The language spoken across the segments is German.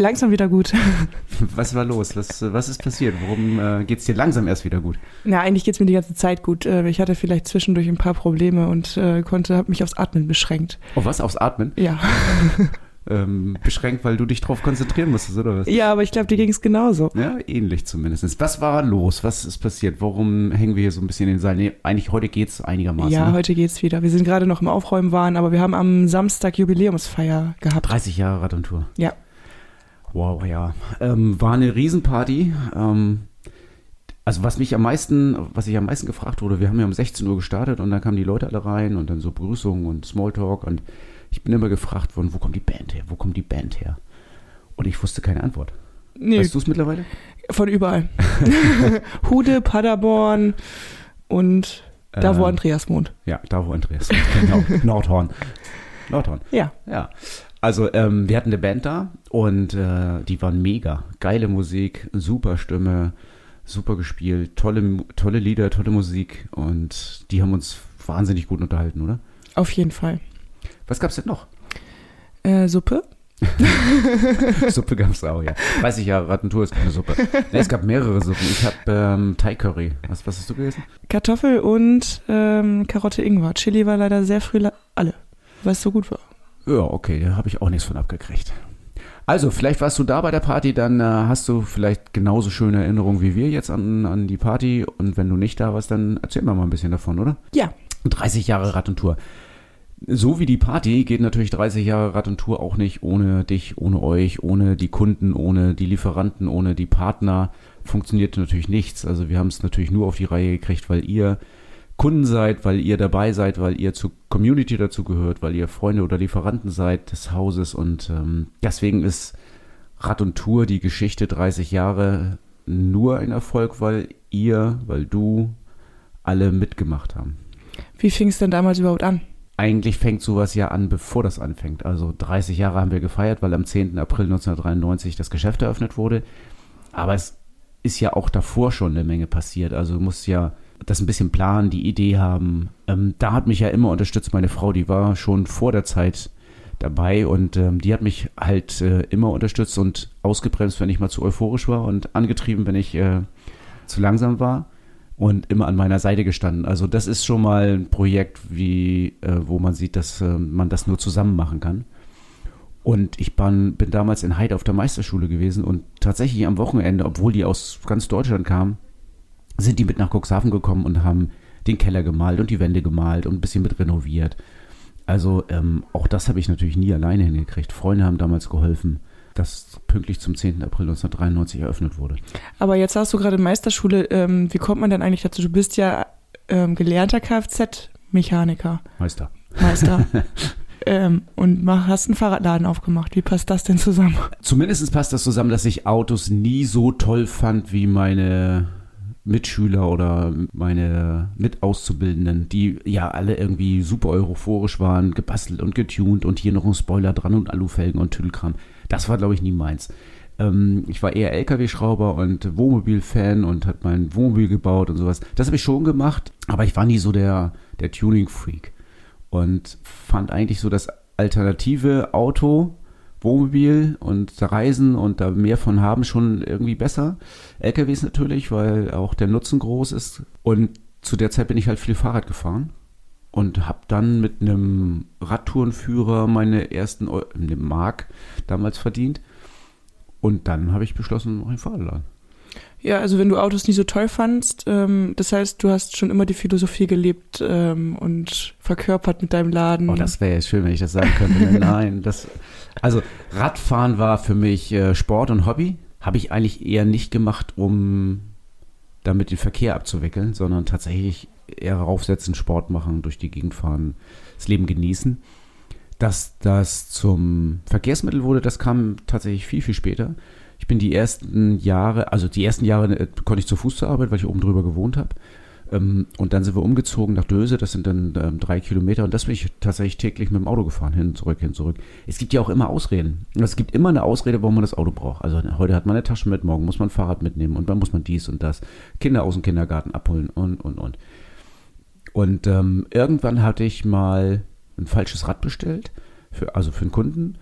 Langsam wieder gut. Was war los? Was, was ist passiert? Warum äh, geht's dir langsam erst wieder gut? Na, eigentlich geht's mir die ganze Zeit gut. Äh, ich hatte vielleicht zwischendurch ein paar Probleme und äh, konnte, habe mich aufs Atmen beschränkt. Oh, was? Aufs Atmen? Ja. ähm, beschränkt, weil du dich drauf konzentrieren musstest, oder was? Ja, aber ich glaube, dir ging es genauso. Ja, ähnlich zumindest. Was war los? Was ist passiert? Warum hängen wir hier so ein bisschen in den Seil? Nee, eigentlich heute geht's einigermaßen. Ja, ne? heute geht's wieder. Wir sind gerade noch im Aufräumen waren, aber wir haben am Samstag Jubiläumsfeier gehabt. 30 Jahre Rad und Tour. Ja. Wow, ja. Ähm, war eine Riesenparty. Ähm, also was mich am meisten, was ich am meisten gefragt wurde, wir haben ja um 16 Uhr gestartet und dann kamen die Leute alle rein und dann so Begrüßungen und Smalltalk und ich bin immer gefragt worden, wo kommt die Band her? Wo kommt die Band her? Und ich wusste keine Antwort. Nee, Weißt du es mittlerweile? von überall. Hude, Paderborn und da, wo Ähm, Andreas wohnt. Ja, da wo Andreas. Genau. Nordhorn. Nordhorn. Ja. Ja. Also ähm, wir hatten eine Band da und äh, die waren mega. Geile Musik, super Stimme, super gespielt, tolle, tolle Lieder, tolle Musik und die haben uns wahnsinnig gut unterhalten, oder? Auf jeden Fall. Was gab's denn noch? Äh, Suppe? Suppe gab's auch, ja. Weiß ich ja, Rattentour ist keine Suppe. Nee, es gab mehrere Suppen. Ich habe ähm, Thai Curry. Was, was hast du gegessen? Kartoffel und ähm, Karotte Ingwer. Chili war leider sehr früh alle, weil es so gut war. Ja, okay, da habe ich auch nichts von abgekriegt. Also, vielleicht warst du da bei der Party, dann äh, hast du vielleicht genauso schöne Erinnerungen wie wir jetzt an, an die Party. Und wenn du nicht da warst, dann erzähl mir mal ein bisschen davon, oder? Ja, 30 Jahre Rad und Tour. So wie die Party geht natürlich 30 Jahre Rad und Tour auch nicht ohne dich, ohne euch, ohne die Kunden, ohne die Lieferanten, ohne die Partner. Funktioniert natürlich nichts. Also wir haben es natürlich nur auf die Reihe gekriegt, weil ihr Kunden seid, weil ihr dabei seid, weil ihr zur Community dazu gehört, weil ihr Freunde oder Lieferanten seid des Hauses und ähm, deswegen ist Rad und Tour die Geschichte 30 Jahre nur ein Erfolg, weil ihr, weil du alle mitgemacht haben. wie fing es denn damals überhaupt an? Eigentlich fängt sowas ja an, bevor das anfängt. Also 30 Jahre haben wir gefeiert, weil am 10. April 1993 das Geschäft eröffnet wurde. Aber es ist ja auch davor schon eine Menge passiert. Also du musst ja das ein bisschen planen, die Idee haben. Ähm, da hat mich ja immer unterstützt meine Frau, die war schon vor der Zeit dabei und ähm, die hat mich halt äh, immer unterstützt und ausgebremst, wenn ich mal zu euphorisch war und angetrieben, wenn ich äh, zu langsam war und immer an meiner Seite gestanden. Also das ist schon mal ein Projekt, wie, äh, wo man sieht, dass äh, man das nur zusammen machen kann. Und ich bin, bin damals in Heid auf der Meisterschule gewesen und tatsächlich am Wochenende, obwohl die aus ganz Deutschland kamen, sind die mit nach Cuxhaven gekommen und haben den Keller gemalt und die Wände gemalt und ein bisschen mit renoviert. Also ähm, auch das habe ich natürlich nie alleine hingekriegt. Freunde haben damals geholfen, dass pünktlich zum 10. April 1993 eröffnet wurde. Aber jetzt hast du gerade Meisterschule. Ähm, wie kommt man denn eigentlich dazu? Du bist ja ähm, gelernter Kfz-Mechaniker, Meister. Meister. ähm, und mach, hast einen Fahrradladen aufgemacht. Wie passt das denn zusammen? Zumindest passt das zusammen, dass ich Autos nie so toll fand wie meine Mitschüler oder meine Mitauszubildenden, die ja alle irgendwie super euphorisch waren, gebastelt und getuned und hier noch ein Spoiler dran und Alufelgen und Tüdelkram. Das war, glaube ich, nie meins. Ähm, ich war eher LKW-Schrauber und Wohnmobil-Fan und hat mein Wohnmobil gebaut und sowas. Das habe ich schon gemacht, aber ich war nie so der, der Tuning-Freak und fand eigentlich so das alternative Auto, Wohnmobil und Reisen und da mehr von haben schon irgendwie besser. LKWs natürlich, weil auch der Nutzen groß ist. Und zu der Zeit bin ich halt viel Fahrrad gefahren und habe dann mit einem Radtourenführer meine ersten Eu eine Mark damals verdient. Und dann habe ich beschlossen, mach ich Fahrradladen. Ja, also wenn du Autos nie so toll fandst, ähm, das heißt, du hast schon immer die Philosophie gelebt ähm, und verkörpert mit deinem Laden. Oh, das wäre ja schön, wenn ich das sagen könnte. Nein, das. Also Radfahren war für mich äh, Sport und Hobby. Habe ich eigentlich eher nicht gemacht, um damit den Verkehr abzuwickeln, sondern tatsächlich eher raufsetzen, Sport machen, durch die Gegend fahren, das Leben genießen. Dass das zum Verkehrsmittel wurde, das kam tatsächlich viel, viel später. Ich bin die ersten Jahre, also die ersten Jahre äh, konnte ich zu Fuß zur Arbeit, weil ich oben drüber gewohnt habe. Ähm, und dann sind wir umgezogen nach Döse, das sind dann ähm, drei Kilometer und das bin ich tatsächlich täglich mit dem Auto gefahren, hin, zurück, hin, zurück. Es gibt ja auch immer Ausreden. Es gibt immer eine Ausrede, warum man das Auto braucht. Also heute hat man eine Tasche mit, morgen muss man ein Fahrrad mitnehmen und dann muss man dies und das, Kinder aus dem Kindergarten abholen und, und, und. Und ähm, irgendwann hatte ich mal ein falsches Rad bestellt, für, also für einen Kunden.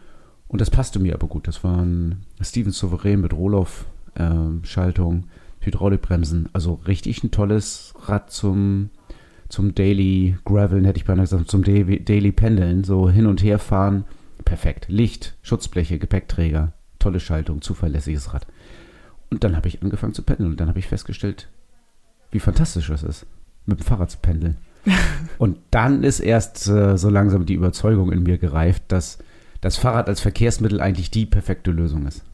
Und das passte mir aber gut. Das war ein Steven Souverän mit Rohloff-Schaltung. Ähm, Hydraulikbremsen. Also richtig ein tolles Rad zum, zum Daily Graveln, hätte ich beinahe gesagt, zum Daily, Daily Pendeln. So hin und her fahren. Perfekt. Licht, Schutzbleche, Gepäckträger, tolle Schaltung, zuverlässiges Rad. Und dann habe ich angefangen zu pendeln und dann habe ich festgestellt, wie fantastisch das ist, mit dem Fahrrad zu pendeln. und dann ist erst äh, so langsam die Überzeugung in mir gereift, dass das Fahrrad als Verkehrsmittel eigentlich die perfekte Lösung ist.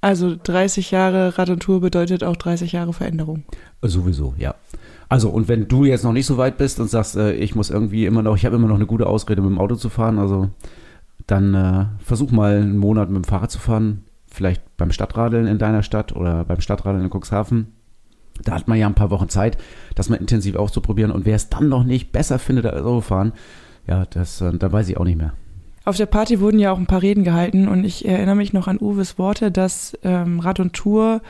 Also 30 Jahre Rad und Tour bedeutet auch 30 Jahre Veränderung. Sowieso, ja. Also und wenn du jetzt noch nicht so weit bist und sagst, äh, ich muss irgendwie immer noch, ich habe immer noch eine gute Ausrede mit dem Auto zu fahren, also dann äh, versuch mal einen Monat mit dem Fahrrad zu fahren, vielleicht beim Stadtradeln in deiner Stadt oder beim Stadtradeln in Cuxhaven. Da hat man ja ein paar Wochen Zeit, das mal intensiv auszuprobieren und wer es dann noch nicht besser findet als Autofahren, ja, das, äh, da weiß ich auch nicht mehr. Auf der Party wurden ja auch ein paar Reden gehalten und ich erinnere mich noch an Uwes Worte, dass ähm, Rad und Tour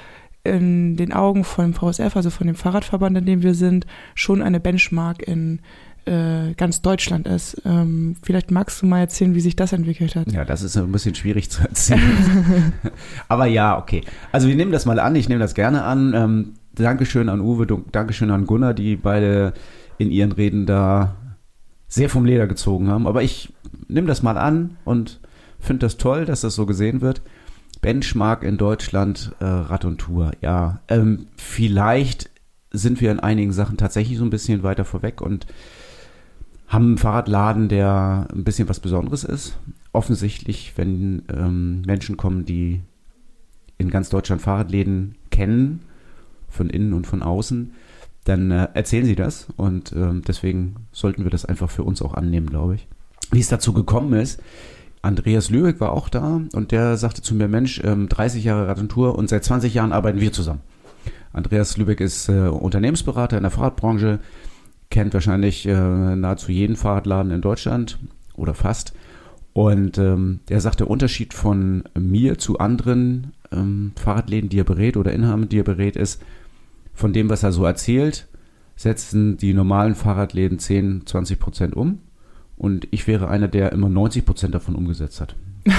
in den Augen von VSF, also von dem Fahrradverband, in dem wir sind, schon eine Benchmark in äh, ganz Deutschland ist. Ähm, vielleicht magst du mal erzählen, wie sich das entwickelt hat. Ja, das ist ein bisschen schwierig zu erzählen. Aber ja, okay. Also wir nehmen das mal an, ich nehme das gerne an. Ähm, Dankeschön an Uwe, Dankeschön an Gunnar, die beide in ihren Reden da sehr vom Leder gezogen haben. Aber ich nehme das mal an und finde das toll, dass das so gesehen wird. Benchmark in Deutschland, äh, Rad und Tour, ja. Ähm, vielleicht sind wir in einigen Sachen tatsächlich so ein bisschen weiter vorweg und haben einen Fahrradladen, der ein bisschen was Besonderes ist. Offensichtlich, wenn ähm, Menschen kommen, die in ganz Deutschland Fahrradläden kennen, von innen und von außen, dann äh, erzählen sie das und ähm, deswegen sollten wir das einfach für uns auch annehmen, glaube ich. Wie es dazu gekommen ist, Andreas Lübeck war auch da und der sagte zu mir, Mensch, ähm, 30 Jahre Radentour und seit 20 Jahren arbeiten wir zusammen. Andreas Lübeck ist äh, Unternehmensberater in der Fahrradbranche, kennt wahrscheinlich äh, nahezu jeden Fahrradladen in Deutschland oder fast. Und ähm, er sagt, der Unterschied von mir zu anderen ähm, Fahrradläden, die er berät oder Inhabern, die er berät, ist, von dem, was er so erzählt, setzen die normalen Fahrradläden 10, 20 Prozent um. Und ich wäre einer, der immer 90 Prozent davon umgesetzt hat.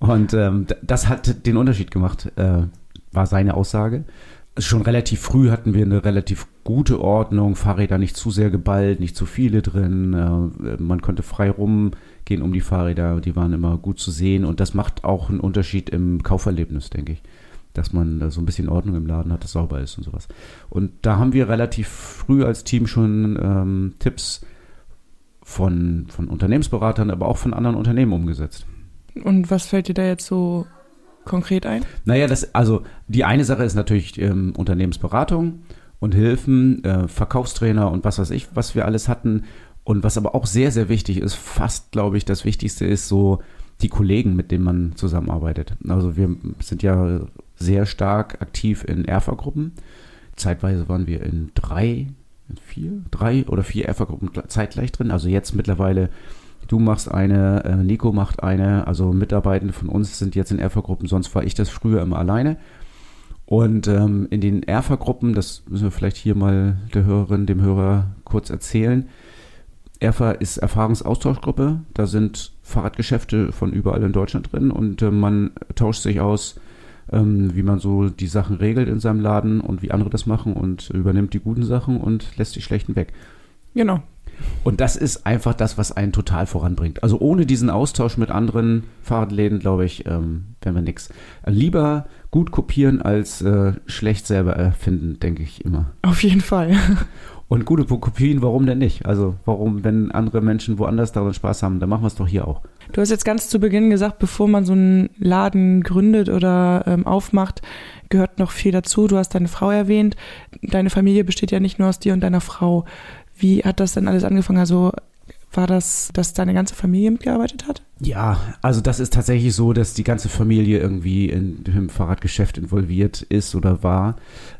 und ähm, das hat den Unterschied gemacht, äh, war seine Aussage. Schon relativ früh hatten wir eine relativ gute Ordnung, Fahrräder nicht zu sehr geballt, nicht zu viele drin. Äh, man konnte frei rumgehen um die Fahrräder, die waren immer gut zu sehen und das macht auch einen Unterschied im Kauferlebnis, denke ich dass man so ein bisschen Ordnung im Laden hat, dass sauber ist und sowas. Und da haben wir relativ früh als Team schon ähm, Tipps von, von Unternehmensberatern, aber auch von anderen Unternehmen umgesetzt. Und was fällt dir da jetzt so konkret ein? Naja, das, also die eine Sache ist natürlich ähm, Unternehmensberatung und Hilfen, äh, Verkaufstrainer und was weiß ich, was wir alles hatten. Und was aber auch sehr, sehr wichtig ist, fast glaube ich, das Wichtigste ist so die Kollegen, mit denen man zusammenarbeitet. Also wir sind ja sehr stark aktiv in Erfa-Gruppen. Zeitweise waren wir in drei, vier, drei oder vier Erfa-Gruppen zeitgleich drin. Also jetzt mittlerweile, du machst eine, äh, Nico macht eine, also Mitarbeitende von uns sind jetzt in Erfa-Gruppen, sonst war ich das früher immer alleine. Und ähm, in den Erfa-Gruppen, das müssen wir vielleicht hier mal der Hörerin, dem Hörer kurz erzählen. Erfa ist Erfahrungsaustauschgruppe. Da sind Fahrradgeschäfte von überall in Deutschland drin und äh, man tauscht sich aus ähm, wie man so die Sachen regelt in seinem Laden und wie andere das machen und übernimmt die guten Sachen und lässt die schlechten weg. Genau. Und das ist einfach das, was einen total voranbringt. Also ohne diesen Austausch mit anderen Fahrradläden, glaube ich, ähm, wären wir nichts. Lieber gut kopieren als äh, schlecht selber erfinden, denke ich immer. Auf jeden Fall. Und gute Kopien, warum denn nicht? Also warum, wenn andere Menschen woanders daran Spaß haben, dann machen wir es doch hier auch. Du hast jetzt ganz zu Beginn gesagt, bevor man so einen Laden gründet oder ähm, aufmacht, gehört noch viel dazu. Du hast deine Frau erwähnt. Deine Familie besteht ja nicht nur aus dir und deiner Frau. Wie hat das denn alles angefangen? Also War das, dass deine ganze Familie mitgearbeitet hat? Ja, also das ist tatsächlich so, dass die ganze Familie irgendwie in dem Fahrradgeschäft involviert ist oder war.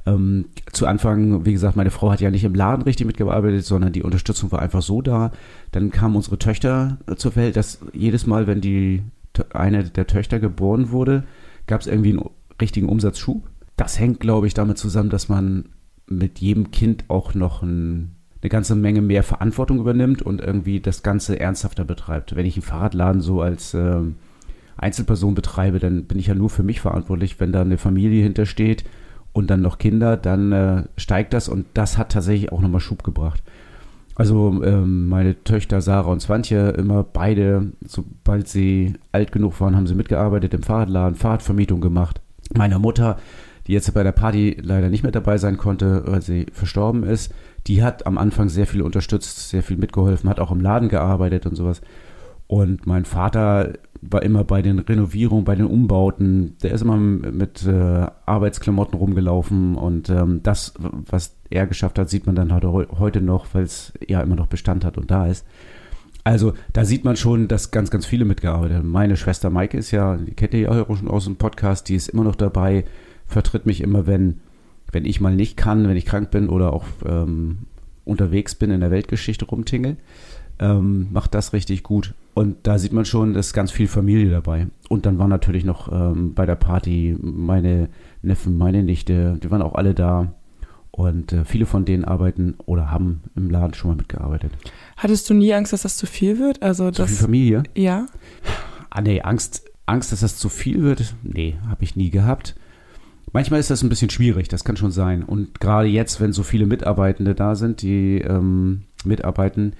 Ähm, zu Anfang, wie gesagt, meine Frau hat ja nicht im Laden richtig mitgearbeitet, sondern die Unterstützung war einfach so da. Dann kamen unsere Töchter äh, zur Welt, dass jedes Mal, wenn die eine der Töchter geboren wurde, gab es irgendwie einen richtigen Umsatzschub. Das hängt, glaube ich, damit zusammen, dass man mit jedem Kind auch noch ein eine ganze Menge mehr Verantwortung übernimmt und irgendwie das Ganze ernsthafter betreibt. Wenn ich einen Fahrradladen so als äh, Einzelperson betreibe, dann bin ich ja nur für mich verantwortlich. Wenn da eine Familie hintersteht und dann noch Kinder, dann äh, steigt das und das hat tatsächlich auch nochmal Schub gebracht. Also ähm, meine Töchter Sarah und Swantje, immer beide, sobald sie alt genug waren, haben sie mitgearbeitet im Fahrradladen, Fahrradvermietung gemacht. Meine Mutter, die jetzt bei der Party leider nicht mehr dabei sein konnte, weil sie verstorben ist, die hat am Anfang sehr viel unterstützt, sehr viel mitgeholfen, hat auch im Laden gearbeitet und sowas. Und mein Vater war immer bei den Renovierungen, bei den Umbauten, der ist immer mit äh, Arbeitsklamotten rumgelaufen und ähm, das, was er geschafft hat, sieht man dann heute noch, weil es ja immer noch Bestand hat und da ist. Also da sieht man schon, dass ganz, ganz viele mitgearbeitet haben. Meine Schwester Maike ist ja, die kennt ihr ja auch schon aus dem Podcast, die ist immer noch dabei, vertritt mich immer, wenn wenn ich mal nicht kann, wenn ich krank bin oder auch ähm, unterwegs bin in der Weltgeschichte rumtingel, ähm, macht das richtig gut. Und da sieht man schon, dass ganz viel Familie dabei. Und dann waren natürlich noch ähm, bei der Party meine Neffen, meine Nichte, die waren auch alle da. Und äh, viele von denen arbeiten oder haben im Laden schon mal mitgearbeitet. Hattest du nie Angst, dass das zu viel wird? Also zu viel Familie? Ja. Ah nee, Angst, Angst, dass das zu viel wird? Nee, habe ich nie gehabt. Manchmal ist das ein bisschen schwierig, das kann schon sein. Und gerade jetzt, wenn so viele Mitarbeitende da sind, die ähm, mitarbeiten,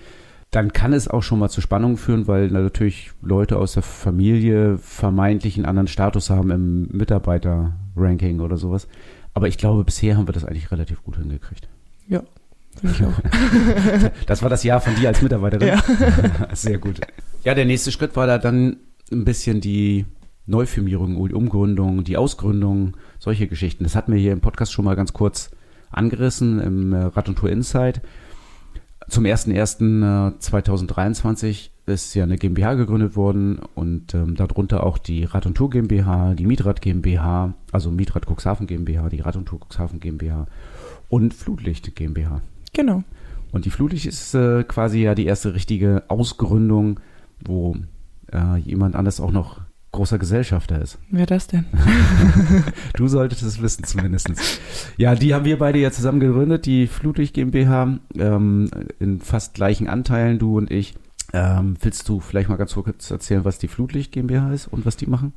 dann kann es auch schon mal zu Spannungen führen, weil natürlich Leute aus der Familie vermeintlich einen anderen Status haben im Mitarbeiter-Ranking oder sowas. Aber ich glaube, bisher haben wir das eigentlich relativ gut hingekriegt. Ja, finde ich auch. das war das Jahr von dir als Mitarbeiterin. Ja. Sehr gut. Ja, der nächste Schritt war da dann ein bisschen die Neufirmierung, die Umgründung, die Ausgründung, solche Geschichten. Das hatten wir hier im Podcast schon mal ganz kurz angerissen im äh, Rad und Tour Insight. Zum 01.01.2023 ist ja eine GmbH gegründet worden und ähm, darunter auch die Rad und Tour GmbH, die Mietrad GmbH, also Mietrad Cuxhaven GmbH, die Rad und Tour Cuxhaven GmbH und Flutlicht GmbH. Genau. Und die Flutlicht ist äh, quasi ja die erste richtige Ausgründung, wo äh, jemand anders auch noch großer Gesellschafter ist. Wer das denn? du solltest es wissen zumindest. Ja, die haben wir beide ja zusammen gegründet, die Flutlicht GmbH, ähm, in fast gleichen Anteilen, du und ich. Ähm, willst du vielleicht mal ganz kurz erzählen, was die Flutlicht GmbH ist und was die machen?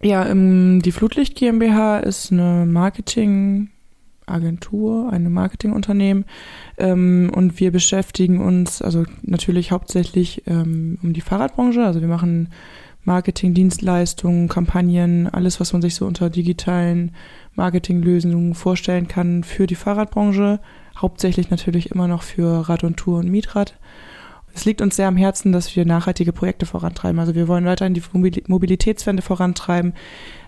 Ja, ähm, die Flutlicht GmbH ist eine Marketingagentur, ein Marketingunternehmen ähm, und wir beschäftigen uns also natürlich hauptsächlich ähm, um die Fahrradbranche. Also wir machen Marketing, Dienstleistungen, Kampagnen, alles, was man sich so unter digitalen Marketinglösungen vorstellen kann für die Fahrradbranche. Hauptsächlich natürlich immer noch für Rad und Tour und Mietrad. Es liegt uns sehr am Herzen, dass wir nachhaltige Projekte vorantreiben. Also wir wollen weiterhin die Mobilitätswende vorantreiben,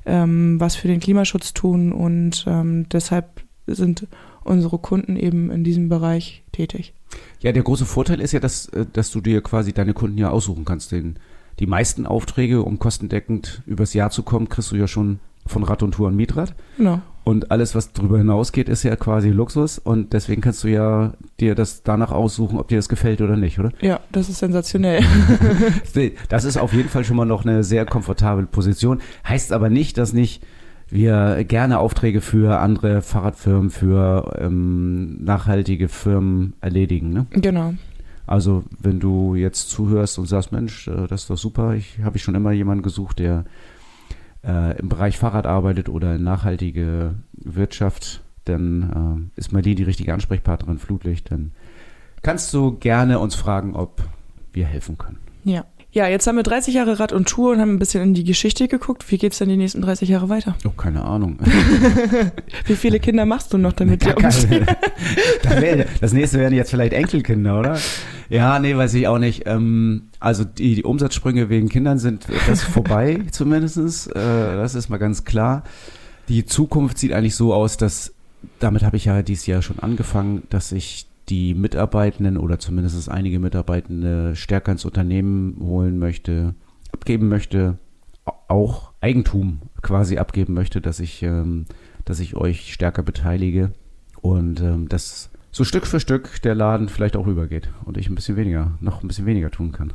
ähm, was für den Klimaschutz tun und ähm, deshalb sind unsere Kunden eben in diesem Bereich tätig. Ja, der große Vorteil ist ja, dass, äh, dass du dir quasi deine Kunden ja aussuchen kannst, den die meisten Aufträge, um kostendeckend übers Jahr zu kommen, kriegst du ja schon von Rad und Tour und Mietrad. Genau. Und alles, was darüber hinausgeht, ist ja quasi Luxus. Und deswegen kannst du ja dir das danach aussuchen, ob dir das gefällt oder nicht, oder? Ja, das ist sensationell. das ist auf jeden Fall schon mal noch eine sehr komfortable Position. Heißt aber nicht, dass nicht wir gerne Aufträge für andere Fahrradfirmen, für ähm, nachhaltige Firmen erledigen. Ne? Genau. Also wenn du jetzt zuhörst und sagst, Mensch, äh, das ist doch super, ich habe ich schon immer jemanden gesucht, der äh, im Bereich Fahrrad arbeitet oder in nachhaltige Wirtschaft, dann äh, ist Marlene die richtige Ansprechpartnerin Flutlicht. Dann kannst du gerne uns fragen, ob wir helfen können. Ja. Ja, jetzt haben wir 30 Jahre Rad und Tour und haben ein bisschen in die Geschichte geguckt. Wie geht's denn die nächsten 30 Jahre weiter? Oh, keine Ahnung. Wie viele Kinder machst du noch damit? Ja, das, wär, das nächste wären jetzt vielleicht Enkelkinder, oder? Ja, nee, weiß ich auch nicht. Ähm, also die, die Umsatzsprünge wegen Kindern sind das vorbei zumindestens. Äh, das ist mal ganz klar. Die Zukunft sieht eigentlich so aus, dass damit habe ich ja dieses Jahr schon angefangen, dass ich die Mitarbeitenden oder zumindest einige Mitarbeitende stärker ins Unternehmen holen möchte, abgeben möchte, auch Eigentum quasi abgeben möchte, dass ich, ähm, dass ich euch stärker beteilige und ähm, dass so Stück für Stück der Laden vielleicht auch rübergeht und ich ein bisschen weniger, noch ein bisschen weniger tun kann.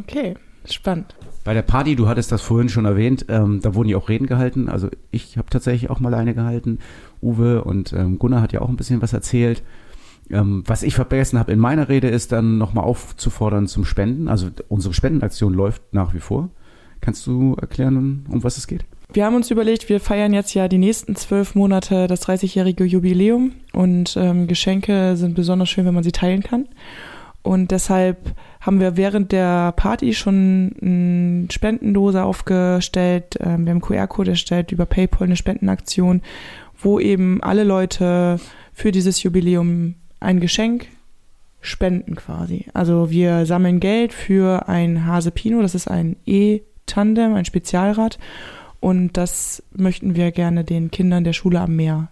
Okay, spannend. Bei der Party, du hattest das vorhin schon erwähnt, ähm, da wurden ja auch Reden gehalten. Also ich habe tatsächlich auch mal eine gehalten. Uwe und ähm, Gunnar hat ja auch ein bisschen was erzählt. Ähm, was ich vergessen habe in meiner Rede ist dann nochmal aufzufordern zum Spenden. Also unsere Spendenaktion läuft nach wie vor. Kannst du erklären, um was es geht? Wir haben uns überlegt, wir feiern jetzt ja die nächsten zwölf Monate das 30-jährige Jubiläum und ähm, Geschenke sind besonders schön, wenn man sie teilen kann. Und deshalb haben wir während der Party schon eine Spendendose aufgestellt. Ähm, wir haben einen QR-Code erstellt über PayPal, eine Spendenaktion, wo eben alle Leute für dieses Jubiläum ein Geschenk spenden quasi. Also wir sammeln Geld für ein Hase Pino, das ist ein E-Tandem, ein Spezialrad. Und das möchten wir gerne den Kindern der Schule am Meer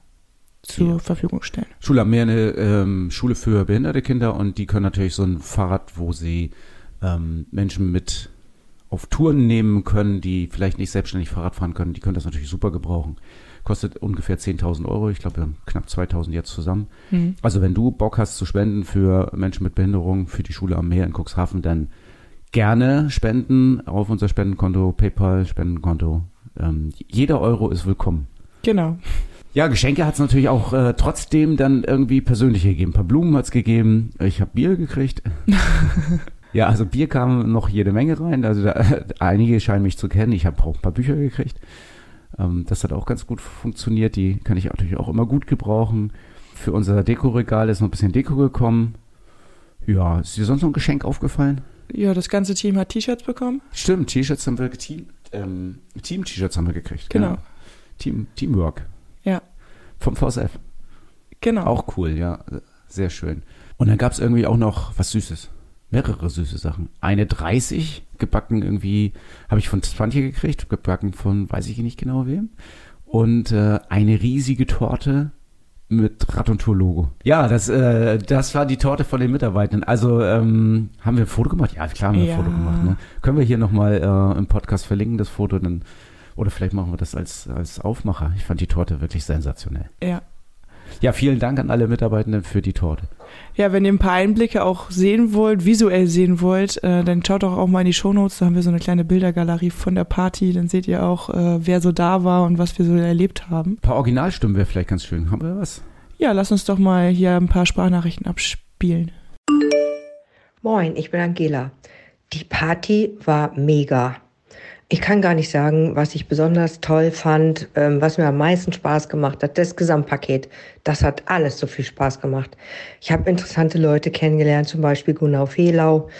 zur ja. Verfügung stellen. Schule am Meer, eine ähm, Schule für behinderte Kinder und die können natürlich so ein Fahrrad, wo sie ähm, Menschen mit auf Touren nehmen können, die vielleicht nicht selbstständig Fahrrad fahren können, die können das natürlich super gebrauchen. Kostet ungefähr 10.000 Euro, ich glaube, wir haben knapp 2.000 jetzt zusammen. Mhm. Also wenn du Bock hast zu spenden für Menschen mit Behinderung, für die Schule am Meer in Cuxhaven, dann gerne spenden auf unser Spendenkonto, PayPal, Spendenkonto. Ähm, jeder Euro ist willkommen. Genau. Ja, Geschenke hat es natürlich auch äh, trotzdem dann irgendwie persönliche gegeben. Ein paar Blumen hat es gegeben. Ich habe Bier gekriegt. ja, also Bier kam noch jede Menge rein. Also da, einige scheinen mich zu kennen. Ich habe auch ein paar Bücher gekriegt. Ähm, das hat auch ganz gut funktioniert. Die kann ich natürlich auch immer gut gebrauchen. Für unser Dekoregal ist noch ein bisschen Deko gekommen. Ja, ist dir sonst noch ein Geschenk aufgefallen? Ja, das ganze Team hat T-Shirts bekommen. Stimmt, T-Shirts haben wir Team, ähm, Team-T-Shirts haben wir gekriegt. Genau. Ja. Team, Teamwork. Ja. Vom VSF. Genau. Auch cool, ja. Sehr schön. Und dann gab es irgendwie auch noch was Süßes. Mehrere süße Sachen. Eine 30, gebacken irgendwie, habe ich von Svantje gekriegt, gebacken von weiß ich nicht genau wem. Und äh, eine riesige Torte mit Rad und Tour Logo. Ja, das, äh, das war die Torte von den Mitarbeitenden. Also ähm, haben wir ein Foto gemacht? Ja, klar haben wir ja. ein Foto gemacht. Ne? Können wir hier nochmal äh, im Podcast verlinken, das Foto, dann oder vielleicht machen wir das als, als Aufmacher. Ich fand die Torte wirklich sensationell. Ja. Ja, vielen Dank an alle Mitarbeitenden für die Torte. Ja, wenn ihr ein paar Einblicke auch sehen wollt, visuell sehen wollt, äh, dann schaut doch auch mal in die Shownotes. Da haben wir so eine kleine Bildergalerie von der Party. Dann seht ihr auch, äh, wer so da war und was wir so erlebt haben. Ein paar Originalstimmen wäre vielleicht ganz schön. Haben wir was? Ja, lass uns doch mal hier ein paar Sprachnachrichten abspielen. Moin, ich bin Angela. Die Party war mega. Ich kann gar nicht sagen, was ich besonders toll fand, ähm, was mir am meisten Spaß gemacht hat. Das Gesamtpaket, das hat alles so viel Spaß gemacht. Ich habe interessante Leute kennengelernt, zum Beispiel Gunnar Fehlau,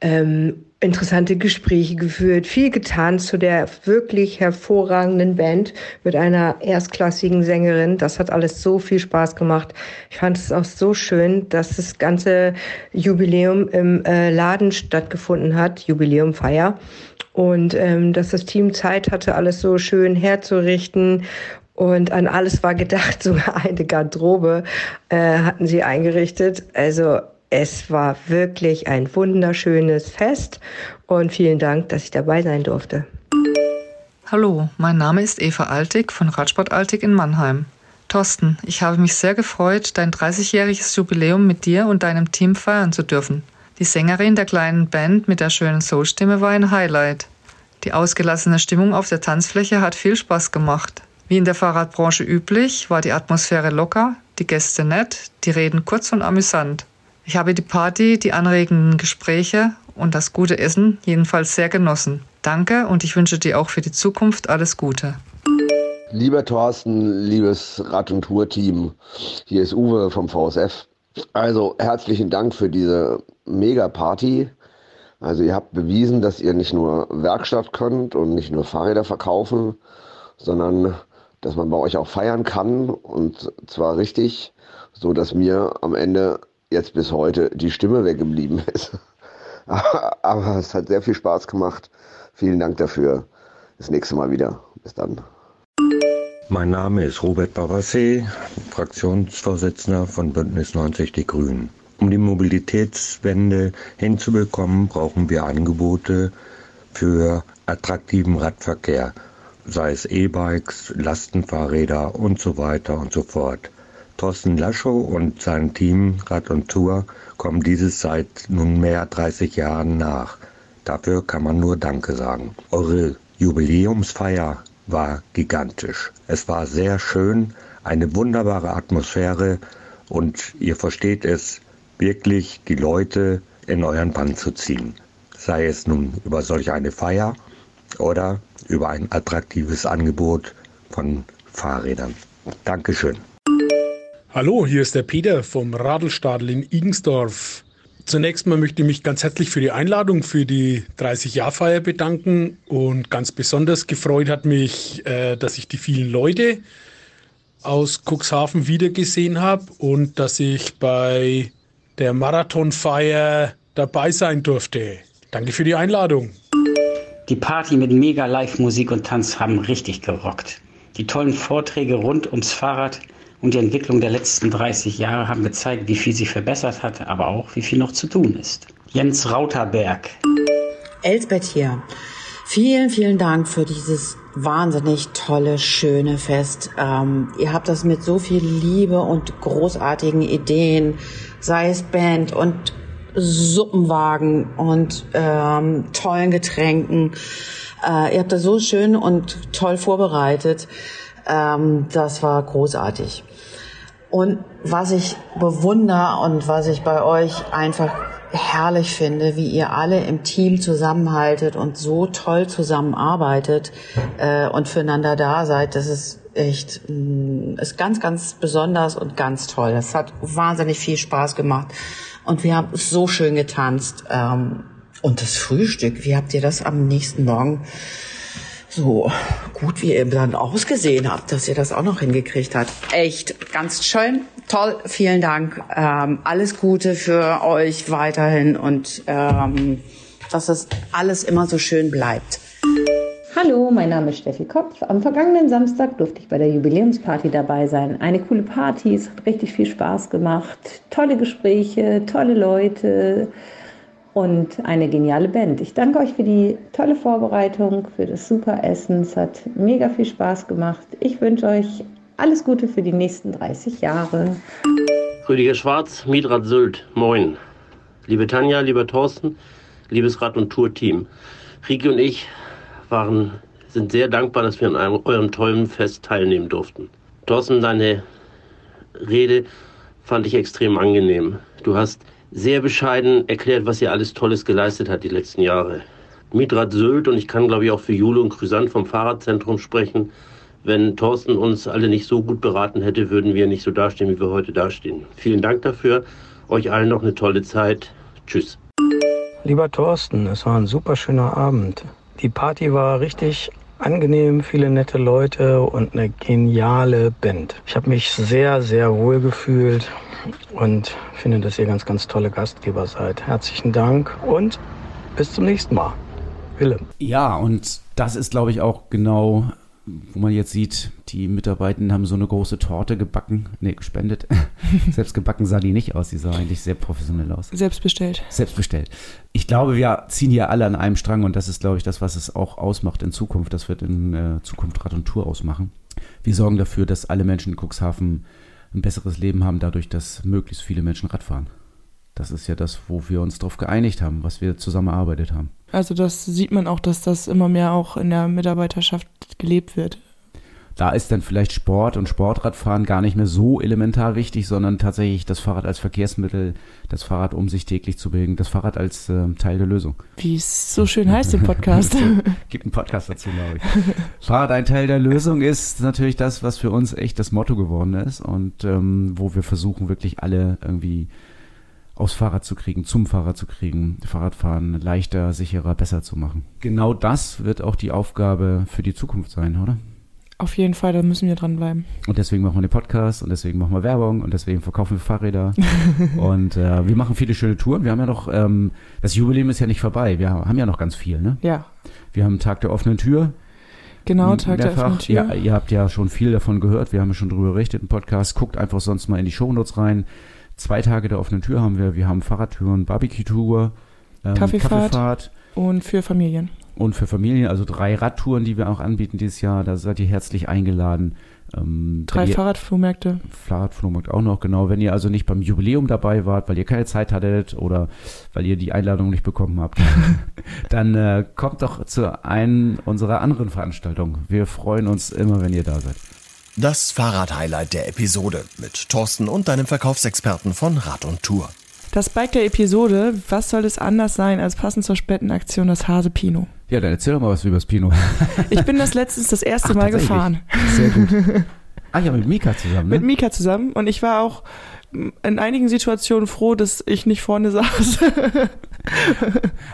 ähm, interessante Gespräche geführt, viel getan zu der wirklich hervorragenden Band mit einer erstklassigen Sängerin. Das hat alles so viel Spaß gemacht. Ich fand es auch so schön, dass das ganze Jubiläum im äh, Laden stattgefunden hat, Jubiläumfeier und ähm, dass das Team Zeit hatte, alles so schön herzurichten und an alles war gedacht, sogar eine Garderobe äh, hatten sie eingerichtet. Also es war wirklich ein wunderschönes Fest und vielen Dank, dass ich dabei sein durfte. Hallo, mein Name ist Eva Altig von Radsport Altig in Mannheim. Thorsten, ich habe mich sehr gefreut, dein 30-jähriges Jubiläum mit dir und deinem Team feiern zu dürfen. Die Sängerin der kleinen Band mit der schönen Soulstimme war ein Highlight. Die ausgelassene Stimmung auf der Tanzfläche hat viel Spaß gemacht. Wie in der Fahrradbranche üblich, war die Atmosphäre locker, die Gäste nett, die Reden kurz und amüsant. Ich habe die Party, die anregenden Gespräche und das gute Essen jedenfalls sehr genossen. Danke und ich wünsche dir auch für die Zukunft alles Gute. Lieber Thorsten, liebes Rad- und Tour-Team, hier ist Uwe vom VSF. Also herzlichen Dank für diese Mega-Party. Also ihr habt bewiesen, dass ihr nicht nur Werkstatt könnt und nicht nur Fahrräder verkaufen, sondern dass man bei euch auch feiern kann und zwar richtig, so dass mir am Ende jetzt bis heute die Stimme weggeblieben ist. Aber es hat sehr viel Spaß gemacht. Vielen Dank dafür. Das nächste Mal wieder. Bis dann. Mein Name ist Robert Babassé, Fraktionsvorsitzender von Bündnis 90 Die Grünen. Um die Mobilitätswende hinzubekommen, brauchen wir Angebote für attraktiven Radverkehr, sei es E-Bikes, Lastenfahrräder und so weiter und so fort. Thorsten Laschow und sein Team Rad und Tour kommen dieses seit nunmehr 30 Jahren nach. Dafür kann man nur Danke sagen. Eure Jubiläumsfeier war gigantisch. Es war sehr schön, eine wunderbare Atmosphäre und ihr versteht es wirklich, die Leute in euren Bann zu ziehen. Sei es nun über solch eine Feier oder über ein attraktives Angebot von Fahrrädern. Dankeschön. Hallo, hier ist der Peter vom Radelstadel in Igensdorf. Zunächst mal möchte ich mich ganz herzlich für die Einladung für die 30-Jahr-Feier bedanken und ganz besonders gefreut hat mich, äh, dass ich die vielen Leute aus Cuxhaven wiedergesehen habe und dass ich bei der Marathonfeier dabei sein durfte. Danke für die Einladung. Die Party mit mega Live-Musik und Tanz haben richtig gerockt. Die tollen Vorträge rund ums Fahrrad und die Entwicklung der letzten 30 Jahre haben gezeigt, wie viel sich verbessert hat, aber auch, wie viel noch zu tun ist. Jens Rauterberg. Elsbeth hier. Vielen, vielen Dank für dieses wahnsinnig tolle, schöne Fest. Ähm, ihr habt das mit so viel Liebe und großartigen Ideen, sei es Band und Suppenwagen und ähm, tollen Getränken. Äh, ihr habt das so schön und toll vorbereitet. Ähm, das war großartig. Und was ich bewundere und was ich bei euch einfach herrlich finde, wie ihr alle im Team zusammenhaltet und so toll zusammenarbeitet äh, und füreinander da seid, das ist echt mm, ist ganz, ganz besonders und ganz toll. Es hat wahnsinnig viel Spaß gemacht und wir haben so schön getanzt. Ähm, und das Frühstück, wie habt ihr das am nächsten Morgen so gut wie ihr dann ausgesehen habt, dass ihr das auch noch hingekriegt habt. Echt ganz schön, toll, vielen Dank. Ähm, alles Gute für euch weiterhin und ähm, dass es alles immer so schön bleibt. Hallo, mein Name ist Steffi Kopf. Am vergangenen Samstag durfte ich bei der Jubiläumsparty dabei sein. Eine coole Party, es hat richtig viel Spaß gemacht. Tolle Gespräche, tolle Leute und eine geniale Band. Ich danke euch für die tolle Vorbereitung, für das super Essen. Es hat mega viel Spaß gemacht. Ich wünsche euch alles Gute für die nächsten 30 Jahre. Rüdiger Schwarz, Mietrat Sylt, moin. Liebe Tanja, lieber Thorsten, liebes Rad- und Tour-Team. Riki und ich waren, sind sehr dankbar, dass wir an einem, eurem tollen Fest teilnehmen durften. Thorsten, deine Rede fand ich extrem angenehm. Du hast sehr bescheiden erklärt, was ihr alles Tolles geleistet hat die letzten Jahre. Mitrat Sylt und ich kann glaube ich auch für Jule und Chrysant vom Fahrradzentrum sprechen. Wenn Thorsten uns alle nicht so gut beraten hätte, würden wir nicht so dastehen, wie wir heute dastehen. Vielen Dank dafür. Euch allen noch eine tolle Zeit. Tschüss. Lieber Thorsten, es war ein super schöner Abend. Die Party war richtig angenehm, viele nette Leute und eine geniale Band. Ich habe mich sehr, sehr wohl gefühlt und finde, dass ihr ganz, ganz tolle Gastgeber seid. Herzlichen Dank und bis zum nächsten Mal. Willem. Ja, und das ist, glaube ich, auch genau, wo man jetzt sieht, die Mitarbeitenden haben so eine große Torte gebacken, nee, gespendet. Selbst gebacken sah die nicht aus, die sah eigentlich sehr professionell aus. Selbst bestellt. Selbst bestellt. Ich glaube, wir ziehen hier alle an einem Strang und das ist, glaube ich, das, was es auch ausmacht in Zukunft. Das wird in äh, Zukunft Rad und Tour ausmachen. Wir sorgen dafür, dass alle Menschen in Cuxhaven ein besseres Leben haben, dadurch, dass möglichst viele Menschen Rad fahren. Das ist ja das, wo wir uns darauf geeinigt haben, was wir zusammen erarbeitet haben. Also das sieht man auch, dass das immer mehr auch in der Mitarbeiterschaft gelebt wird da ist dann vielleicht Sport und Sportradfahren gar nicht mehr so elementar wichtig, sondern tatsächlich das Fahrrad als Verkehrsmittel, das Fahrrad, um sich täglich zu bewegen, das Fahrrad als äh, Teil der Lösung. Wie es so schön heißt im Podcast. Gibt einen Podcast dazu, glaube ich. Fahrrad ein Teil der Lösung ist natürlich das, was für uns echt das Motto geworden ist und ähm, wo wir versuchen, wirklich alle irgendwie aufs Fahrrad zu kriegen, zum Fahrrad zu kriegen, Fahrradfahren leichter, sicherer, besser zu machen. Genau das wird auch die Aufgabe für die Zukunft sein, oder? Auf jeden Fall, da müssen wir dranbleiben. Und deswegen machen wir den Podcast und deswegen machen wir Werbung und deswegen verkaufen wir Fahrräder. und äh, wir machen viele schöne Touren. Wir haben ja noch, ähm, das Jubiläum ist ja nicht vorbei. Wir haben ja noch ganz viel, ne? Ja. Wir haben Tag der offenen Tür. Genau, Tag mehrfach. der offenen Tür. Ja, ihr habt ja schon viel davon gehört. Wir haben ja schon drüber berichtet im Podcast. Guckt einfach sonst mal in die Shownotes rein. Zwei Tage der offenen Tür haben wir. Wir haben Fahrradtouren, Barbecue-Tour, ähm, Kaffeefahrt. Kaffeefahrt Und für Familien. und für Familien, also drei Radtouren, die wir auch anbieten dieses Jahr. Da seid ihr herzlich eingeladen. Ähm, Drei Fahrradflohmärkte. Fahrradflohmarkt auch noch, genau. Wenn ihr also nicht beim Jubiläum dabei wart, weil ihr keine Zeit hattet oder weil ihr die Einladung nicht bekommen habt, dann äh, kommt doch zu einem unserer anderen Veranstaltungen. Wir freuen uns immer, wenn ihr da seid. Das Fahrrad-Highlight der Episode mit Thorsten und deinem Verkaufsexperten von Rad und Tour. Das Bike der Episode, was soll es anders sein als passend zur Spendenaktion das Hase Pino? Ja, dann erzähl doch mal was über das Pino. Ich bin das letztens das erste Ach, Mal gefahren. Sehr gut. Ah ja, mit Mika zusammen, ne? Mit Mika zusammen und ich war auch in einigen Situationen froh, dass ich nicht vorne saß.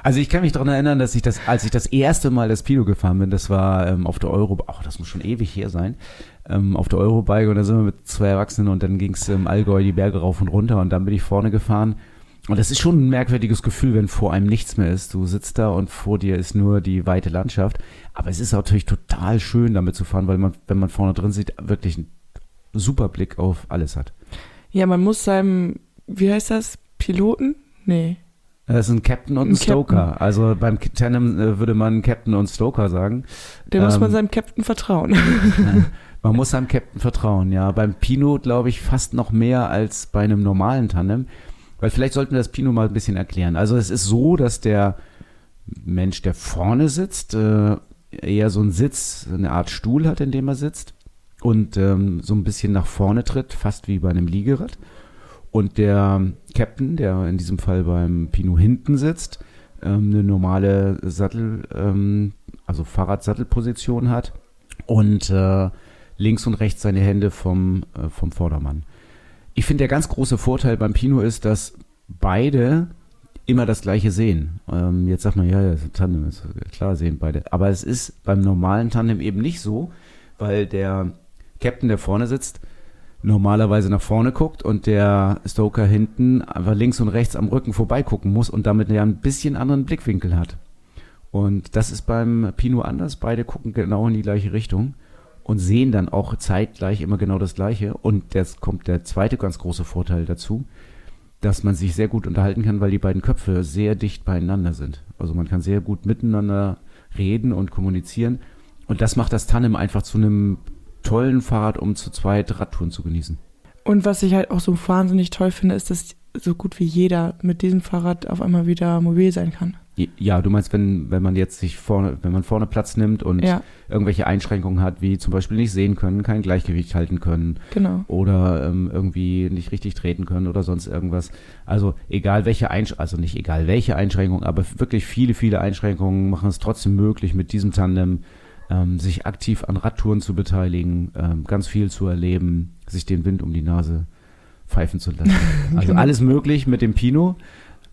Also ich kann mich daran erinnern, dass ich das, als ich das erste Mal das Pino gefahren bin, das war ähm, auf der Euro, ach, das muss schon ewig her sein, ähm, auf der Eurobike und da sind wir mit zwei Erwachsenen und dann ging es im Allgäu die Berge rauf und runter und dann bin ich vorne gefahren. Und das ist schon ein merkwürdiges Gefühl, wenn vor einem nichts mehr ist. Du sitzt da und vor dir ist nur die weite Landschaft. Aber es ist natürlich total schön, damit zu fahren, weil man, wenn man vorne drin sieht, wirklich einen super Blick auf alles hat. Ja, man muss seinem, wie heißt das, Piloten? Nee. Das ist ein Captain und ein, Ein Stoker. Captain. Also beim Tandem äh, würde man Captain und Stoker sagen. Der muss man Ähm, seinem Captain vertrauen. Man muss seinem Captain vertrauen, ja. Beim Pino glaube ich fast noch mehr als bei einem normalen Tandem. Weil vielleicht sollten wir das Pino mal ein bisschen erklären. Also es ist so, dass der Mensch, der vorne sitzt, äh, eher so einen Sitz, eine Art Stuhl hat, in dem er sitzt und ähm, so ein bisschen nach vorne tritt, fast wie bei einem Liegerad. Und der Captain, der in diesem Fall beim Pino hinten sitzt, ähm, eine normale Sattel, ähm, also Fahrradsattelposition hat und äh, links und rechts seine Hände vom, äh, vom Vordermann. Ich finde, der ganz große Vorteil beim Pino ist, dass beide immer das gleiche sehen. Ähm, jetzt sagt man, ja, ja, Tandem ist klar, sehen beide. Aber es ist beim normalen Tandem eben nicht so, weil der Captain, der vorne sitzt, normalerweise nach vorne guckt und der Stoker hinten einfach links und rechts am Rücken vorbeigucken muss und damit ja ein bisschen anderen Blickwinkel hat. Und das ist beim Pino anders. Beide gucken genau in die gleiche Richtung und sehen dann auch zeitgleich immer genau das Gleiche. Und jetzt kommt der zweite ganz große Vorteil dazu, dass man sich sehr gut unterhalten kann, weil die beiden Köpfe sehr dicht beieinander sind. Also man kann sehr gut miteinander reden und kommunizieren. Und das macht das Tandem einfach zu einem tollen Fahrrad, um zu zweit Radtouren zu genießen. Und was ich halt auch so wahnsinnig toll finde, ist, dass so gut wie jeder mit diesem Fahrrad auf einmal wieder mobil sein kann. Ja, du meinst, wenn, wenn man jetzt sich vorne, wenn man vorne Platz nimmt und Ja. irgendwelche Einschränkungen hat, wie zum Beispiel nicht sehen können, kein Gleichgewicht halten können Genau. oder ähm, irgendwie nicht richtig treten können oder sonst irgendwas. Also egal welche Einschränkungen, also nicht egal welche Einschränkungen, aber wirklich viele, viele Einschränkungen machen es trotzdem möglich, mit diesem Tandem ähm, sich aktiv an Radtouren zu beteiligen, ähm, ganz viel zu erleben, sich den Wind um die Nase pfeifen zu lassen. Also Genau. alles möglich mit dem Pino.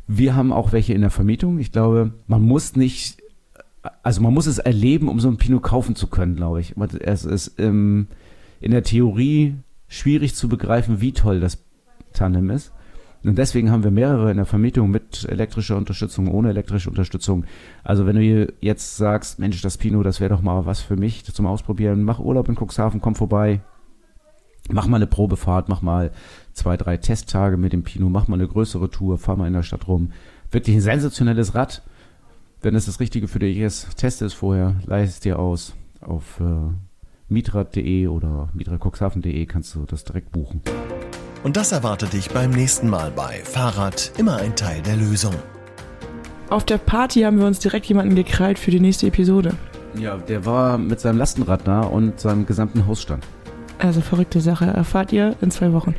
Wir haben auch welche in der Vermietung. Ich glaube, man muss nicht, also man muss es erleben, um so ein Pino kaufen zu können, glaube ich. Es ist ähm, in der Theorie schwierig zu begreifen, wie toll das Tandem ist. Und deswegen haben wir mehrere in der Vermietung mit elektrischer Unterstützung, ohne elektrische Unterstützung. Also wenn du jetzt sagst, Mensch, das Pino, das wäre doch mal was für mich zum Ausprobieren, mach Urlaub in Cuxhaven, komm vorbei, mach mal eine Probefahrt, mach mal zwei, drei Testtage mit dem Pino, mach mal eine größere Tour, fahr mal in der Stadt rum. Wirklich ein sensationelles Rad. Wenn es das Richtige für dich ist, teste es vorher, leih es dir aus. Auf äh, mitrad.de oder mitracuxhaven.de kannst du das direkt buchen. Und das erwartet dich beim nächsten Mal bei Fahrrad immer ein Teil der Lösung. Auf der Party haben wir uns direkt jemanden gekrallt für die nächste Episode. Ja, der war mit seinem Lastenrad da und seinem gesamten Hausstand. Also verrückte Sache. Erfahrt ihr in zwei Wochen.